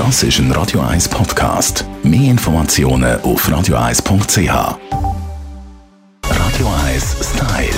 Das ist ein Radio 1 Podcast. Mehr Informationen auf radio1.ch. Radio 1 Style.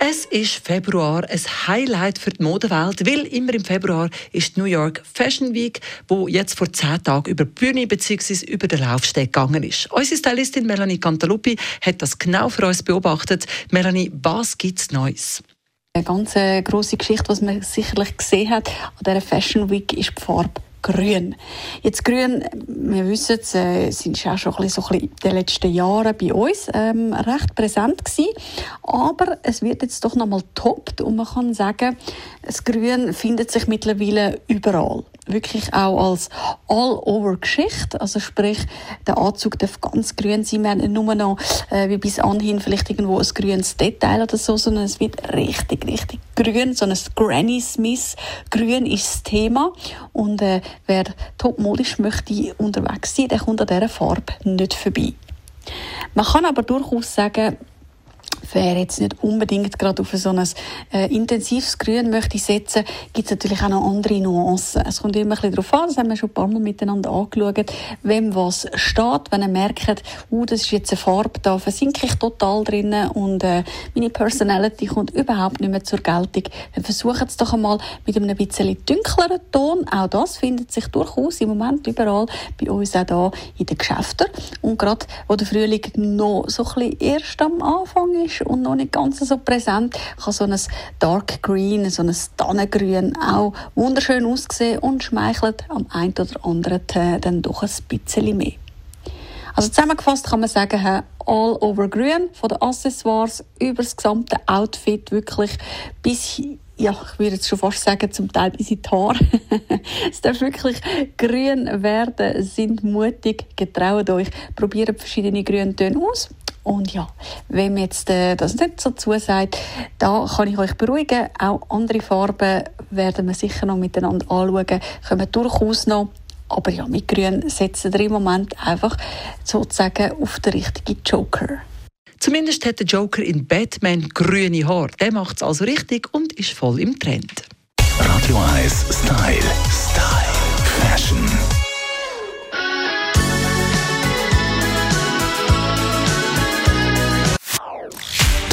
Es ist Februar, ein Highlight für die Modewelt, weil immer im Februar ist die New York Fashion Week, wo jetzt vor zehn Tagen über die Bühne bzw. über den Laufsteg gegangen ist. Unsere Stylistin Melanie Cantaluppi hat das genau für uns beobachtet. Melanie, was gibt's Neues? Eine ganz äh, grosse Geschichte, was man sicherlich gesehen hat an dieser Fashion Week, ist die Farbe Grün. Jetzt Grün, wir wissen es, äh, sind auch schon ein bisschen, so ein bisschen in den letzten Jahren bei uns ähm, recht präsent gewesen. Aber es wird jetzt doch nochmal toppt und man kann sagen, das Grün findet sich mittlerweile überall wirklich auch als All-Over-Geschichte. Also sprich, der Anzug darf ganz grün sein. Wir haben nur noch äh, wie bis anhin vielleicht irgendwo ein grünes Detail oder so, sondern es wird richtig, richtig grün. So ein Granny Smith. Grün ist das Thema. Und äh, wer topmodisch möchte unterwegs sein, der kommt an dieser Farbe nicht vorbei. Man kann aber durchaus sagen, wer jetzt nicht unbedingt gerade auf so ein äh, intensives Grün möchte setzen, gibt es natürlich auch noch andere Nuancen. Es kommt immer ein bisschen darauf an, das haben wir schon ein paar Mal miteinander angeschaut, wem was steht, wenn er merkt, uh, das ist jetzt eine Farbe, da versinke ich total drinnen und äh, meine Personality kommt überhaupt nicht mehr zur Geltung, dann versuchen es doch einmal mit einem bisschen dunkleren Ton. Auch das findet sich durchaus im Moment überall bei uns auch hier in den Geschäften. Und gerade, wo der Frühling noch so ein bisschen erst am Anfang ist und noch nicht ganz so präsent, kann so ein Dark Green, so ein Tannengrün auch wunderschön aussehen und schmeichelt am einen oder anderen dann doch ein bisschen mehr. Also zusammengefasst kann man sagen, all over grün, von den Accessoires über das gesamte Outfit wirklich bis ja, ich würde jetzt schon fast sagen, zum Teil bis in die Haare. es darf wirklich grün werden, sind mutig, getraut euch, probiert verschiedene Grüntöne aus und ja, wenn mir jetzt äh, das nicht so zusagt, da kann ich euch beruhigen. Auch andere Farben werden wir sicher noch miteinander anschauen, kommen durchaus noch. Aber ja, mit Grün setzen wir im Moment einfach sozusagen auf den richtigen Joker. Zumindest hat der Joker in Batman grüne Haare. Der macht es also richtig und ist voll im Trend. Radio 1 Style. Style.